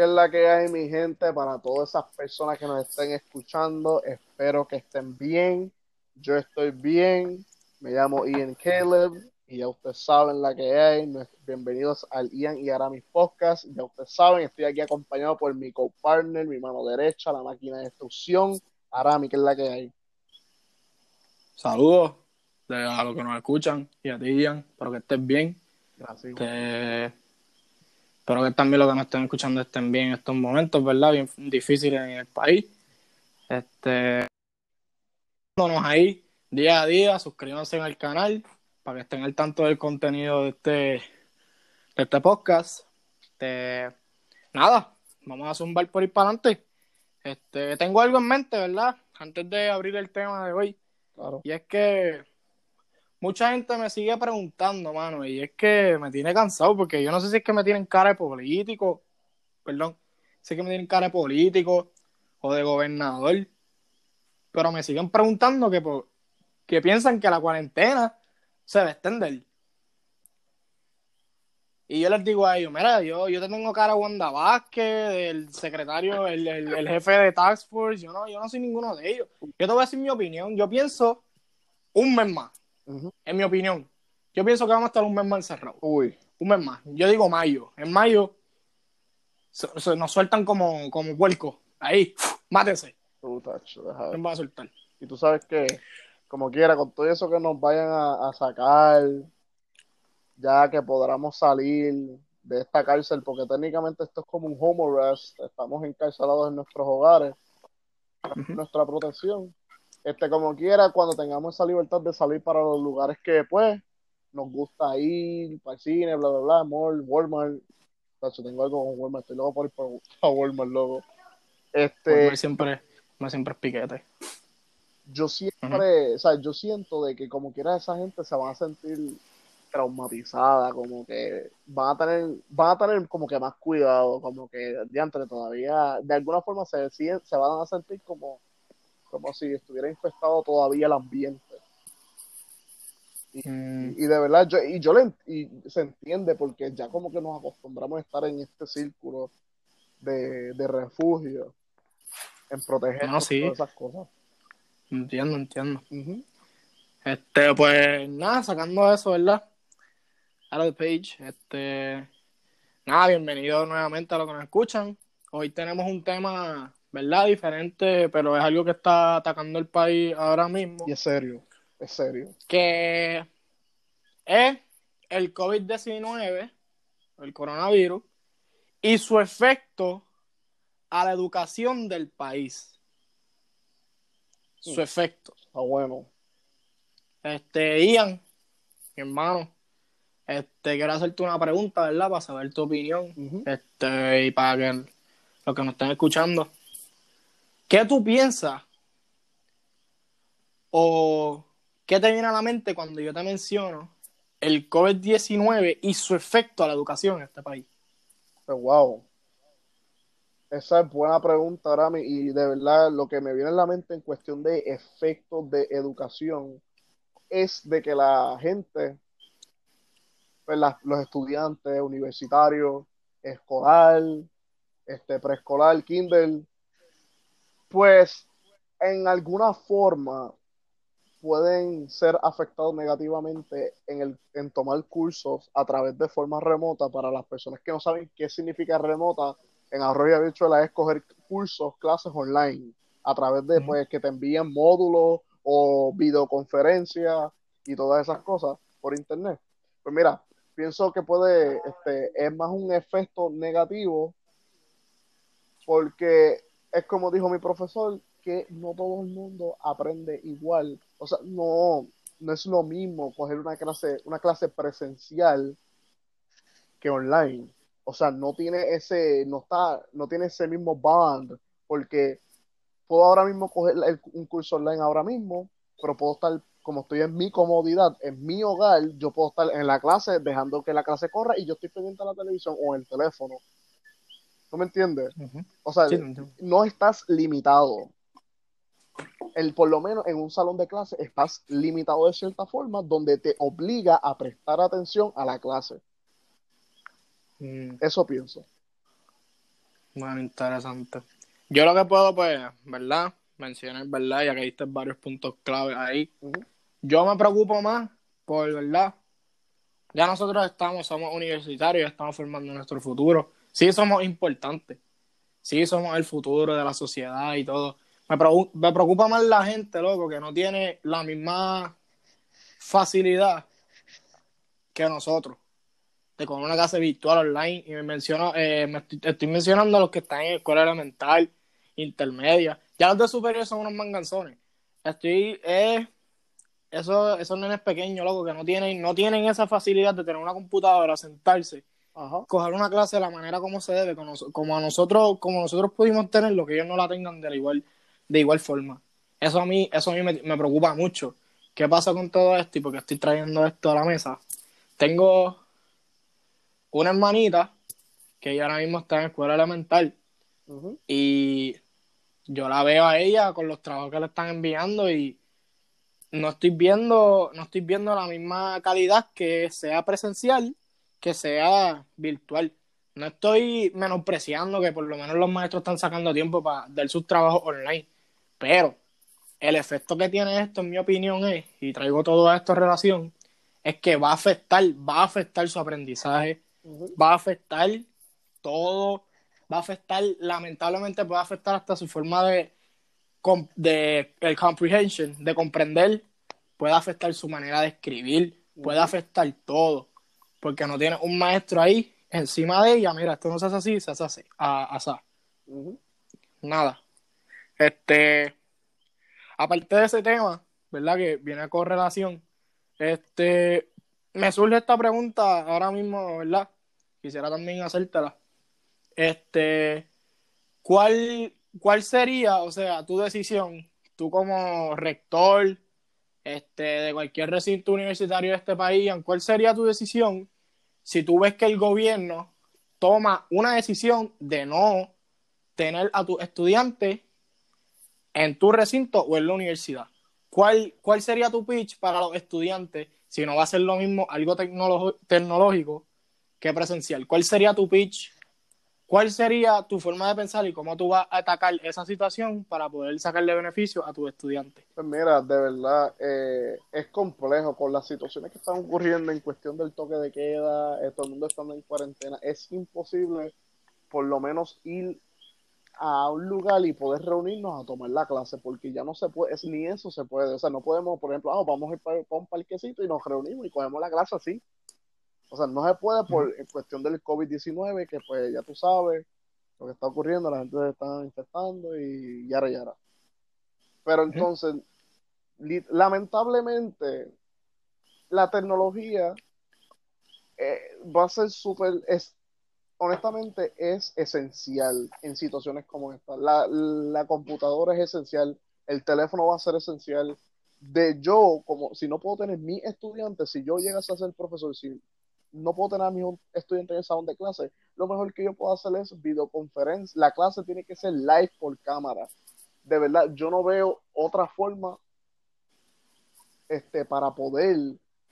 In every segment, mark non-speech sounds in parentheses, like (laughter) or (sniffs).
¿Qué es la que hay, mi gente? Para todas esas personas que nos estén escuchando, espero que estén bien. Yo estoy bien. Me llamo Ian Caleb y ya ustedes saben la que hay. Bienvenidos al Ian y Aramis Podcast. Ya ustedes saben, estoy aquí acompañado por mi co-partner, mi mano derecha, la máquina de destrucción. Arami, ¿qué es la que hay? Saludos a los que nos escuchan y a ti, Ian. Espero que estés bien. Gracias. Espero que también los que nos estén escuchando estén bien en estos momentos, ¿verdad? Bien difíciles en el país. Este, ahí día a día, suscríbanse al canal para que estén al tanto del contenido de este, de este podcast. Este, nada, vamos a zumbar por ir para adelante. Este, tengo algo en mente, ¿verdad? Antes de abrir el tema de hoy. Claro. Y es que mucha gente me sigue preguntando, mano, y es que me tiene cansado porque yo no sé si es que me tienen cara de político, perdón, sé que me tienen cara de político o de gobernador, pero me siguen preguntando que, que piensan que la cuarentena se va a extender. Y yo les digo a ellos, mira, yo, yo te tengo cara a Wanda Vázquez, el secretario, el, el, jefe de Task Force, yo no, yo no soy ninguno de ellos. Yo te voy a decir mi opinión, yo pienso un mes más en mi opinión. Yo pienso que vamos a estar un mes más encerrados. Uy. Un mes más. Yo digo mayo. En mayo nos sueltan como, como. Ahí, (sniffs) mátese. No va a soltar. Y tú sabes que, como quiera, con todo eso que nos vayan a, sacar, ya que podamos salir de esta cárcel, porque técnicamente esto es como un home arrest, estamos encarcelados en nuestros hogares, nuestra protección este, como quiera, cuando tengamos esa libertad de salir para los lugares que, pues, nos gusta ir, para el cine, bla, bla, bla, mall, Walmart. Tacho, tengo algo con Walmart, estoy loco por ir para Walmart, loco. Este, Walmart siempre, siempre es piquete. Yo siempre, o sea, yo siento de que como quiera esa gente se van a sentir traumatizada, como que van a tener, van a tener como que más cuidado, como que de todavía, de alguna forma se, se van a sentir como como si estuviera infestado todavía el ambiente. Y, mm. de verdad, yo, y yo le, y se entiende porque ya como que nos acostumbramos a estar en este círculo de, refugio, en proteger todas esas cosas. Entiendo, entiendo. Este, pues nada, sacando eso, ¿verdad? A the page, este, nada, bienvenido nuevamente a los que nos escuchan. Hoy tenemos un tema ¿verdad? Diferente, pero es algo que está atacando el país ahora mismo. Y es serio, es serio. Que es el COVID-19, el coronavirus, y su efecto a la educación del país. Su efecto. Está bueno. Este, Ian, mi hermano, este, quiero hacerte una pregunta, ¿verdad? Para saber tu opinión. Este, y para que los que nos estén escuchando ¿Qué tú piensas? ¿O qué te viene a la mente cuando yo te menciono el COVID-19 y su efecto a la educación en este país? Pues, wow. Esa es buena pregunta, Rami, y de verdad lo que me viene a la mente en cuestión de efectos de educación es de que la gente, pues los estudiantes universitarios, escolar, este, preescolar, kinder, pues en alguna forma pueden ser afectados negativamente en, el, en tomar cursos a través de forma remota para las personas que no saben qué significa remota. En Arroyo Virtual es coger cursos, clases online a través de pues, que te envíen módulos o videoconferencias y todas esas cosas por internet. Pues mira, pienso que puede, este, es más un efecto negativo porque es como dijo mi profesor, que no todo el mundo aprende igual. O sea, no, no es lo mismo coger una clase, una clase presencial que online. O sea, no tiene ese, no está, no tiene ese mismo bond, porque puedo ahora mismo coger un curso online ahora mismo, pero puedo estar, como estoy en mi comodidad, en mi hogar, yo puedo estar en la clase, dejando que la clase corra y yo estoy pendiente a la televisión o el teléfono. ¿No me entiendes? O sea, no estás limitado. El, por lo menos en un salón de clase estás limitado de cierta forma donde te obliga a prestar atención a la clase. Mm. Eso pienso. Bueno, interesante. Yo lo que puedo, pues, ¿verdad? Mencionar, ¿verdad? Ya que diste varios puntos clave ahí. Yo me preocupo más por, ¿verdad? Ya nosotros estamos, somos universitarios, estamos formando nuestro futuro. Sí somos importantes. Sí somos el futuro de la sociedad y todo. Me, me preocupa más la gente, loco, que no tiene la misma facilidad que nosotros con una clase virtual online y me menciono, eh, me estoy, mencionando a los que están en escuela elemental, intermedia. Ya los de superior son unos manganzones. Estoy, eh, eso, esos nenes pequeños, loco, que no tienen, no tienen esa facilidad de tener una computadora, sentarse, coger una clase de la manera como se debe, como, a nosotros, como nosotros pudimos tenerlo, que ellos no la tengan de igual, de igual forma. Eso a mí, eso a mí me, me preocupa mucho. ¿Qué pasa con todo esto? Y porque estoy trayendo esto a la mesa. Tengo una hermanita que ella ahora mismo está en escuela elemental y yo la veo a ella con los trabajos que le están enviando y no estoy viendo no estoy viendo la misma calidad que sea presencial que sea virtual. No estoy menospreciando que por lo menos los maestros están sacando tiempo para dar sus trabajos online pero el efecto que tiene esto en mi opinión es y traigo todo esto en relación es que va a afectar va a afectar su aprendizaje va a afectar todo, va a afectar, lamentablemente puede afectar hasta su forma de, de el comprehension, de comprender, puede afectar su manera de escribir, puede afectar todo, porque no tiene un maestro ahí encima de ella, mira, esto no se hace así, se hace así, a, Nada. Este, aparte de ese tema, ¿verdad? Que viene a correlación, este, me surge esta pregunta ahora mismo, ¿verdad? Quisiera también hacértela. Este, ¿cuál, ¿cuál sería, o sea, tu decisión, tú como rector este, de cualquier recinto universitario de este país, cuál sería tu decisión si tú ves que el gobierno toma una decisión de no tener a tu estudiante en tu recinto o en la universidad? ¿Cuál, ¿Cuál sería tu pitch para los estudiantes si no va a ser lo mismo algo tecnológico que presencial. ¿Cuál sería tu pitch? ¿Cuál sería tu forma de pensar y cómo tú vas a atacar esa situación para poder sacarle beneficio a tus estudiantes? Pues mira, de verdad, eh, es complejo con las situaciones que están ocurriendo en cuestión del toque de queda, eh, todo el mundo estando en cuarentena. Es imposible, por lo menos, ir a un lugar y poder reunirnos a tomar la clase, porque ya no se puede, es, ni eso se puede. O sea, no podemos, por ejemplo, ah, vamos a ir para, un parquecito y nos reunimos y cogemos la clase así. O sea, no se puede por cuestión del COVID-19, que pues ya tú sabes lo que está ocurriendo, la gente se está infectando y yara yara. Pero entonces, lamentablemente, la tecnología eh, va a ser súper, es, honestamente, es esencial en situaciones como esta. La, la computadora es esencial, el teléfono va a ser esencial. De yo, como si no puedo tener mi estudiante, si yo llegase a ser profesor, si no puedo tener a mis estudiantes en el salón de clase, lo mejor que yo puedo hacer es videoconferencia. La clase tiene que ser live por cámara. De verdad, yo no veo otra forma este, para poder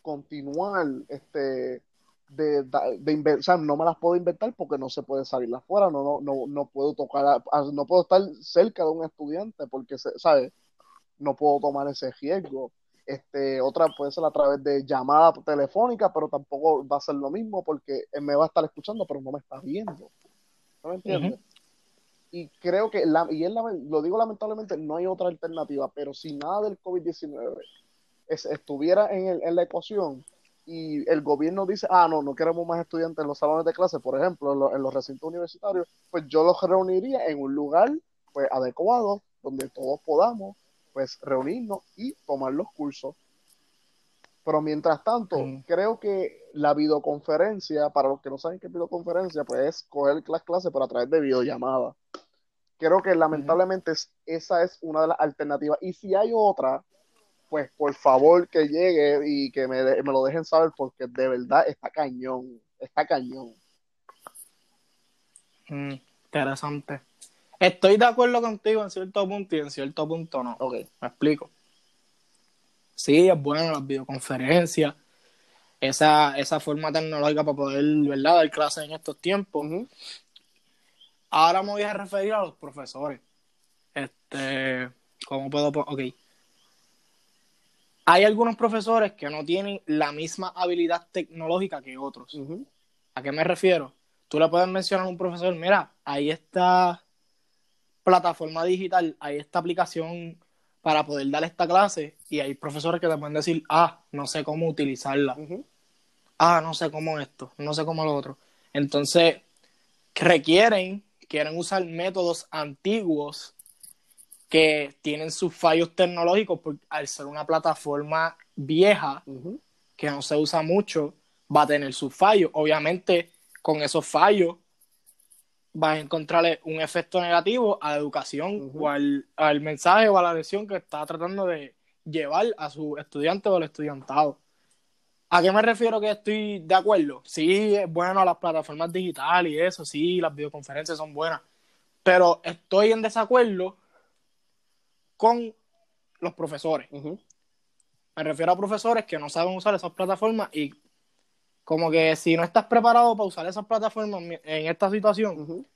continuar este, de, de, sea, no me las puedo inventar porque no se puede salir afuera, no, no, no, no puedo tocar, no puedo estar cerca de un estudiante porque, ¿sabes? No puedo tomar ese riesgo. Este, otra puede ser a través de llamada telefónica, pero tampoco va a ser lo mismo porque él me va a estar escuchando, pero no me está viendo. ¿No me entiendes? Y creo que, la, y él lo digo lamentablemente, no hay otra alternativa, pero si nada del COVID-19 estuviera en, en la ecuación y el gobierno dice, ah, no, no queremos más estudiantes en los salones de clase, por ejemplo, en, en los recintos universitarios, pues yo los reuniría en un lugar pues adecuado donde todos podamos pues reunirnos y tomar los cursos. Pero mientras tanto, creo que la videoconferencia, para los que no saben qué es videoconferencia, pues es coger las clases pero a través de videollamada. Creo que lamentablemente esa es una de las alternativas. Y si hay otra, pues por favor que llegue y que me, me lo dejen saber porque de verdad está cañón, está cañón. Mm, interesante. Estoy de acuerdo contigo en cierto punto y en cierto punto no. Ok. Me explico. Sí, es bueno las videoconferencias, esa, esa forma tecnológica para poder, ¿verdad?, dar clases en estos tiempos. ahora me voy a referir a los profesores. Este, ¿cómo puedo? Ok. Hay algunos profesores que no tienen la misma habilidad tecnológica que otros. ¿A qué me refiero? Tú le puedes mencionar a un profesor, mira, ahí está plataforma digital, hay esta aplicación para poder dar esta clase y hay profesores que te pueden decir, ah, no sé cómo utilizarla. Ah, no sé cómo esto, no sé cómo lo otro. Entonces, requieren, quieren usar métodos antiguos que tienen sus fallos tecnológicos, porque al ser una plataforma vieja, que no se usa mucho, va a tener sus fallos. Obviamente, con esos fallos, vas a encontrarle un efecto negativo a la educación o al, mensaje o a la lección que está tratando de llevar a su estudiante o al estudiantado. ¿A qué me refiero que estoy de acuerdo? Sí, es bueno las plataformas digitales y eso, sí, las videoconferencias son buenas, pero estoy en desacuerdo con los profesores. Me refiero a profesores que no saben usar esas plataformas y como que si no estás preparado para usar esas plataformas en esta situación,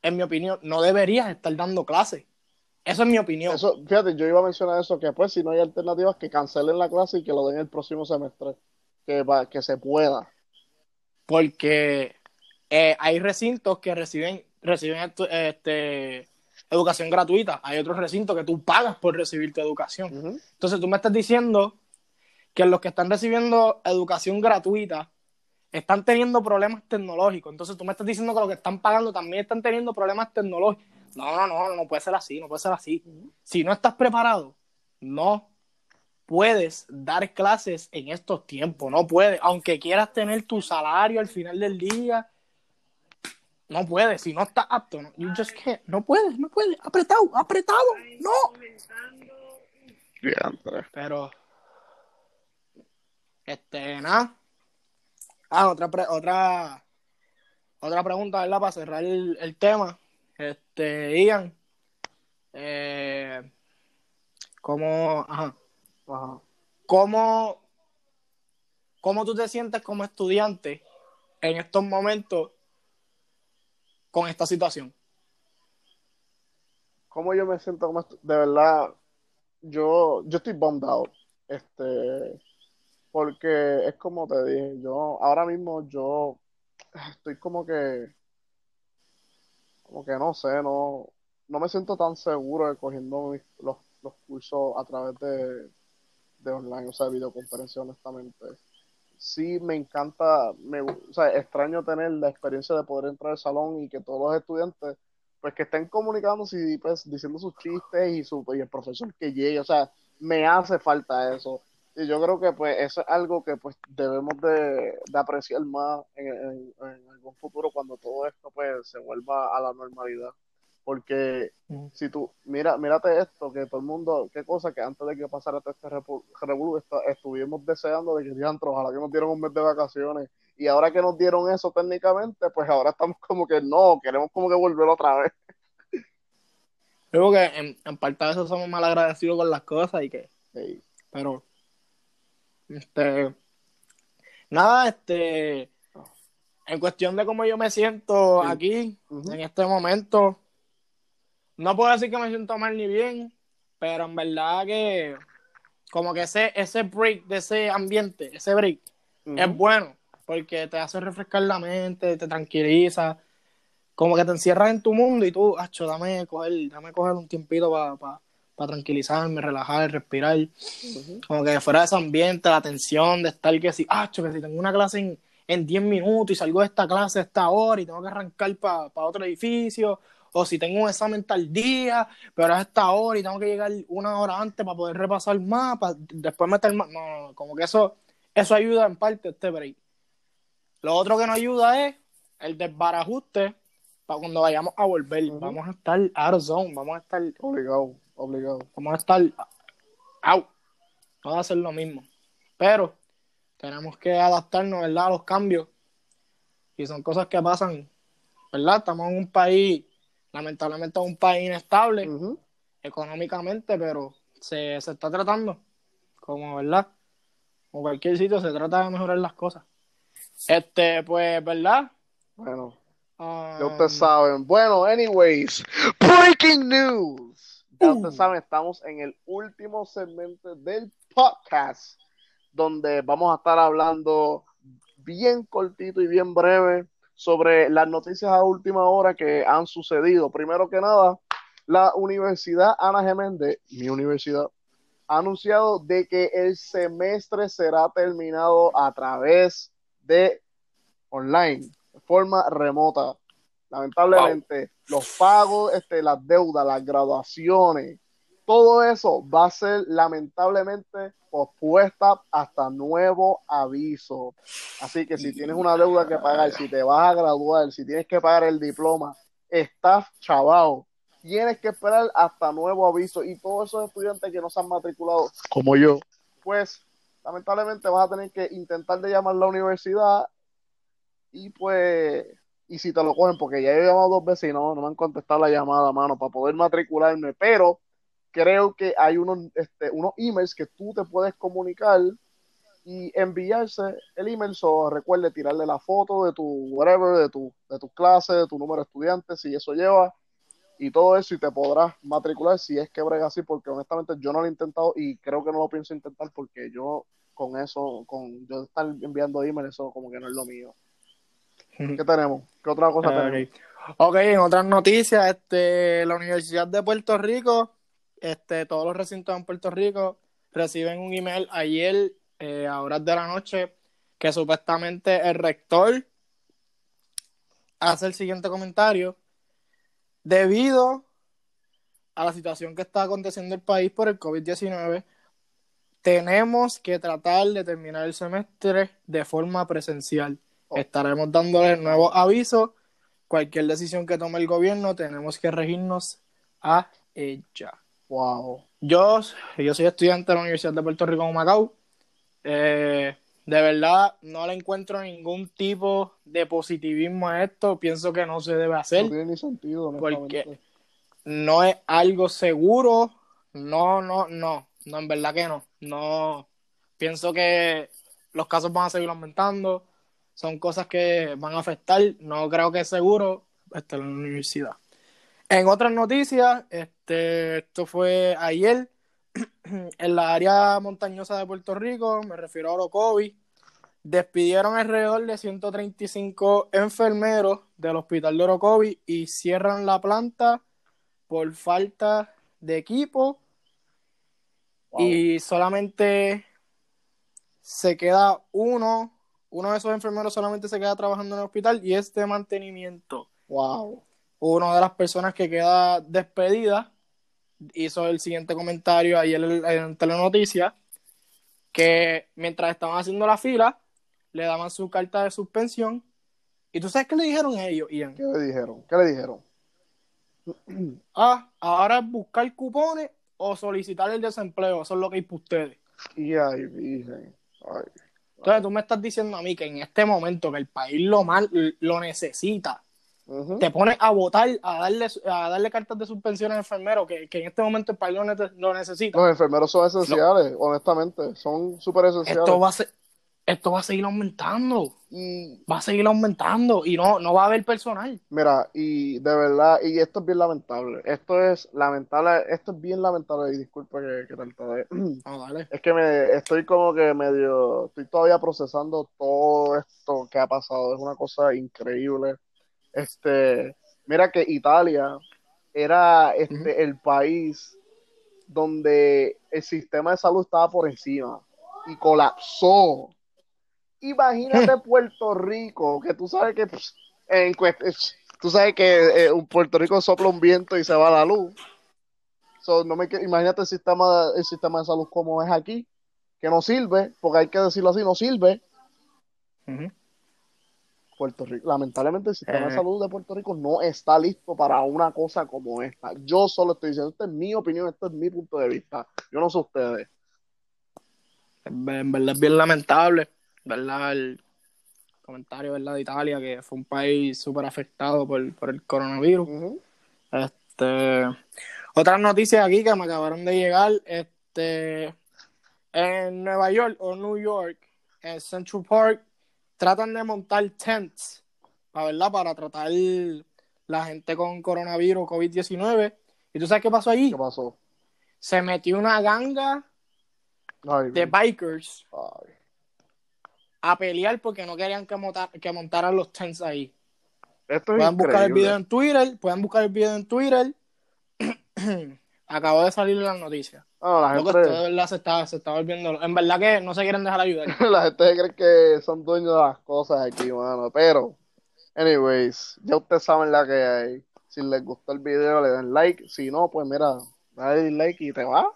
en mi opinión, no deberías estar dando clases. Eso es mi opinión. Eso, fíjate, yo iba a mencionar eso, que pues si no hay alternativas, que cancelen la clase y que lo den el próximo semestre. Que, que se pueda. Porque eh, hay recintos que reciben, reciben este, educación gratuita. Hay otros recintos que tú pagas por recibir tu educación. Entonces tú me estás diciendo que los que están recibiendo educación gratuita están teniendo problemas tecnológicos. Entonces tú me estás diciendo que los que están pagando también están teniendo problemas tecnológicos. No, no, no, no puede ser así, no puede ser así. Si no estás preparado, no puedes dar clases en estos tiempos, no puedes, aunque quieras tener tu salario al final del día, no puedes, si no estás apto, no, you just can't, no puedes, no puedes, apretado, apretado, no. Pero, este, nada. Ah, otra, otra, otra pregunta, ¿verdad? Para cerrar el, tema. Este, Ian, eh, ¿cómo, ajá, ¿cómo, cómo tú te sientes como estudiante en estos momentos con esta situación? ¿Cómo yo me siento como de verdad? Yo, yo estoy out. Este, porque es como te dije, yo ahora mismo yo estoy como que, como que no sé, no, no me siento tan seguro de cogiendo los, los cursos a través de, de online, o sea, de videoconferencia, honestamente. Sí, me encanta, me, o sea, extraño tener la experiencia de poder entrar al salón y que todos los estudiantes, pues que estén comunicándose pues diciendo sus chistes y, su, y el profesor que llegue, o sea, me hace falta eso y yo creo que pues eso es algo que pues debemos de, apreciar más en, algún futuro cuando todo esto pues se vuelva a la normalidad. Porque si tú mira mírate esto que todo el mundo qué cosa que antes de que pasara todo este revuelo estuvimos deseando de que diantro ojalá que nos dieron un mes de vacaciones. Y ahora que nos dieron eso técnicamente pues ahora estamos como que no queremos como que volver otra vez. Creo que en, en parte de eso somos mal agradecidos con las cosas y que pero este, nada, este, en cuestión de cómo yo me siento aquí, en este momento, no puedo decir que me siento mal ni bien, pero en verdad que como que ese, ese break de ese ambiente, ese break, es bueno, porque te hace refrescar la mente, te tranquiliza, como que te encierras en tu mundo y tú, acho, dame coger, dame coger un tiempito para para tranquilizarme, relajar, respirar. Como que fuera de ese ambiente, la tensión de estar que si, ah, que si tengo una clase en, 10 minutos y salgo de esta clase a esta hora y tengo que arrancar para otro edificio, o si tengo un examen tal día, pero es esta hora y tengo que llegar una hora antes para poder repasar más, para después meter más. No, no, como que eso, eso ayuda en parte este break. Lo otro que nos ayuda es el desbarajuste para cuando vayamos a volver. Vamos a estar out of zone, vamos a estar. Obligado obligado. Vamos a estar out. Vamos a hacer lo mismo. Pero tenemos que adaptarnos, ¿verdad? A los cambios. Y son cosas que pasan, ¿verdad? Estamos en un país, lamentablemente un país inestable económicamente, pero se, se está tratando, como, ¿verdad? Como cualquier sitio, se trata de mejorar las cosas. Este, pues, ¿verdad? Bueno, Ya ustedes saben. Bueno, anyways, breaking news. Ya Uh. ustedes saben, estamos en el último segmento del podcast, donde vamos a estar hablando bien cortito y bien breve sobre las noticias a última hora que han sucedido. Primero que nada, la Universidad Ana Geméndez, mi universidad, ha anunciado de que el semestre será terminado a través de online, de forma remota. Lamentablemente, los pagos, este, las deudas, las graduaciones, todo eso va a ser lamentablemente pospuesta hasta nuevo aviso. Así que si tienes una deuda que pagar, si te vas a graduar, si tienes que pagar el diploma, estás chavado. Tienes que esperar hasta nuevo aviso. Y todos esos estudiantes que no se han matriculado, como yo, pues lamentablemente vas a tener que intentar de llamar a la universidad y pues, y si te lo cogen, porque ya he llamado dos veces y no, no me han contestado la llamada, mano, para poder matricularme, pero creo que hay unos, este, unos emails que tú te puedes comunicar y enviarse el email, so recuerde tirarle la foto de tu whatever, de tu, de tu clase, de tu número de estudiantes, si eso lleva, y todo eso, y te podrás matricular si es que brega así, porque honestamente yo no lo he intentado y creo que no lo pienso intentar porque yo con eso, con yo estar enviando email, eso como que no es lo mío. ¿Qué tenemos? ¿Qué otra cosa tenemos? Ok. Ok, en otras noticias, este, la Universidad de Puerto Rico, este, todos los recintos en Puerto Rico reciben un email ayer eh, a horas de la noche que supuestamente el rector hace el siguiente comentario debido a la situación que está aconteciendo en el país por el COVID-19 tenemos que tratar de terminar el semestre de forma presencial. Oh. Estaremos dándole nuevos avisos. Cualquier decisión que tome el gobierno, tenemos que regirnos a ella. Wow. Yo, yo soy estudiante de la Universidad de Puerto Rico en Macao. Eh, de verdad, no le encuentro ningún tipo de positivismo a esto. Pienso que no se debe hacer No tiene ni sentido. Porque- no es algo seguro. No, no, no. No, en verdad que no. No. Pienso que los casos van a seguir aumentando. Son cosas que van a afectar. No creo que es seguro estar en la universidad. En otras noticias, este, esto fue ayer (clears throat) en la área montañosa de Puerto Rico, me refiero a Orocovi, despidieron alrededor de 135 enfermeros del hospital de Orocovi y cierran la planta por falta de equipo Wow. y solamente se queda uno, uno de esos enfermeros solamente se queda trabajando en el hospital y es de mantenimiento. Wow. Una de las personas que queda despedida hizo el siguiente comentario ayer en, en Telenoticias que mientras estaban haciendo la fila le daban su carta de suspensión y tú sabes qué le dijeron a ellos, Ian. ¿Qué le dijeron? ¿Qué le dijeron? (clears throat) Ah, ahora es buscar cupones o solicitar el desempleo, eso es lo que hay para ustedes. Y ay, virgen. Ay. Entonces tú me estás diciendo a mí que en este momento que el país lo mal lo necesita, te pones a votar, a darle, a darle cartas de suspensión al enfermero, que, que en este momento el país lo necesita. Los enfermeros son esenciales, honestamente. Son súper esenciales. esto va a ser, esto va a seguir aumentando, Y va a seguir aumentando y no, no va a haber personal. mira, y de verdad, y esto es bien lamentable. Esto es lamentable, esto es bien lamentable. Y disculpa que, que de- (clears throat) No, dale. Es que me estoy como que medio, estoy todavía procesando todo esto que ha pasado. Es una cosa increíble. Este, mira que Italia era este el país donde el sistema de salud estaba por encima y colapsó. Imagínate (laughs) Puerto Rico, que tú sabes que pues, en es- tú sabes que eh, un Puerto Rico sopla un viento y se va la luz. So, no me, imagínate el sistema, el sistema de salud como es aquí, que no sirve, porque hay que decirlo así, no sirve. Puerto Rico, lamentablemente el sistema de Eh. salud de Puerto Rico no está listo para una cosa como esta. Yo solo estoy diciendo, esta es mi opinión, esto es mi punto de vista. Yo no sé ustedes. En verdad es bien lamentable, ¿verdad? El comentario, ¿verdad? De Italia, que fue un país súper afectado por, por el coronavirus. Ujú. Este, otras noticias aquí que me acabaron de llegar, este, en Nueva York o New York, en Central Park, tratan de montar tents ¿verdad? para tratar la gente con coronavirus, COVID-19. ¿Y tú sabes qué pasó allí? ¿Qué pasó? Se metió una ganga Ay, de bikers ay. A pelear porque no querían que, monta- que montaran los tents ahí. Esto es Pueden buscar el video en Twitter, pueden buscar el video en Twitter. (clears throat) Acabo de salir las noticias. No, la gente, esto de verdad se está, se está volviendo. En verdad que no se quieren dejar ayudar. (laughs) la gente cree que son dueños de las cosas aquí, mano. Pero, anyways, ya ustedes saben la que hay. Si les gustó el video, le den like. Si no, pues mira, dale like y te vas.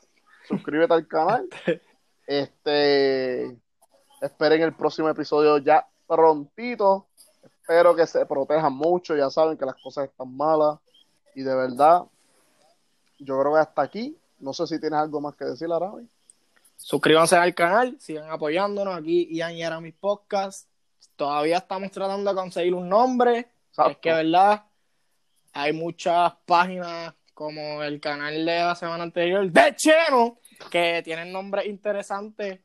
Suscríbete al canal. (laughs) Este, esperen el próximo episodio ya prontito. Espero que se protejan mucho. Ya saben que las cosas están malas. Y de verdad, yo creo que hasta aquí. No sé si tienes algo más que decir, Arabi. Suscríbanse al canal, sigan apoyándonos aquí. Ian y Aramis Podcast. Todavía estamos tratando de conseguir un nombre. Exacto. Es que, ¿verdad? Hay muchas páginas como el canal de la semana anterior, de Cheno, que tienen nombres interesantes,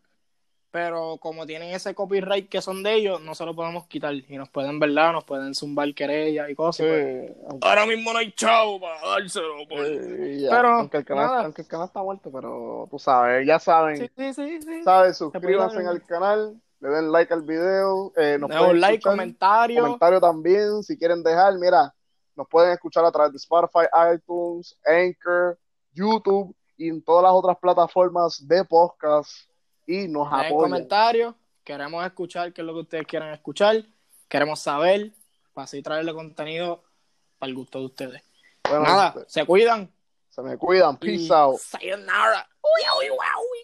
pero como tienen ese copyright que son de ellos, no se lo podemos quitar. Y nos pueden, ¿verdad? Nos pueden zumbar querellas y cosas. pues, Sí, ahora mismo no hay chavo para dárselo. ya, Pero, aunque, el canal, aunque el canal está muerto, pero tú sabes, ya saben, Sí, sí, sí. sí. ¿sabes? Suscríbanse al canal, le den like al video, eh, nos pueden un like, escuchar, comentario. comentario también, si quieren dejar, mira, nos pueden escuchar a través de Spotify, iTunes, Anchor, YouTube y en todas las otras plataformas de podcast y nos Dejen apoyan. comentarios. Queremos escuchar qué es lo que ustedes quieran escuchar. Queremos saber para así traerle contenido para el gusto de ustedes. Bueno, Nada, este, se cuidan. se me cuidan, y peace out. Sayonara. Uy, uy, uy.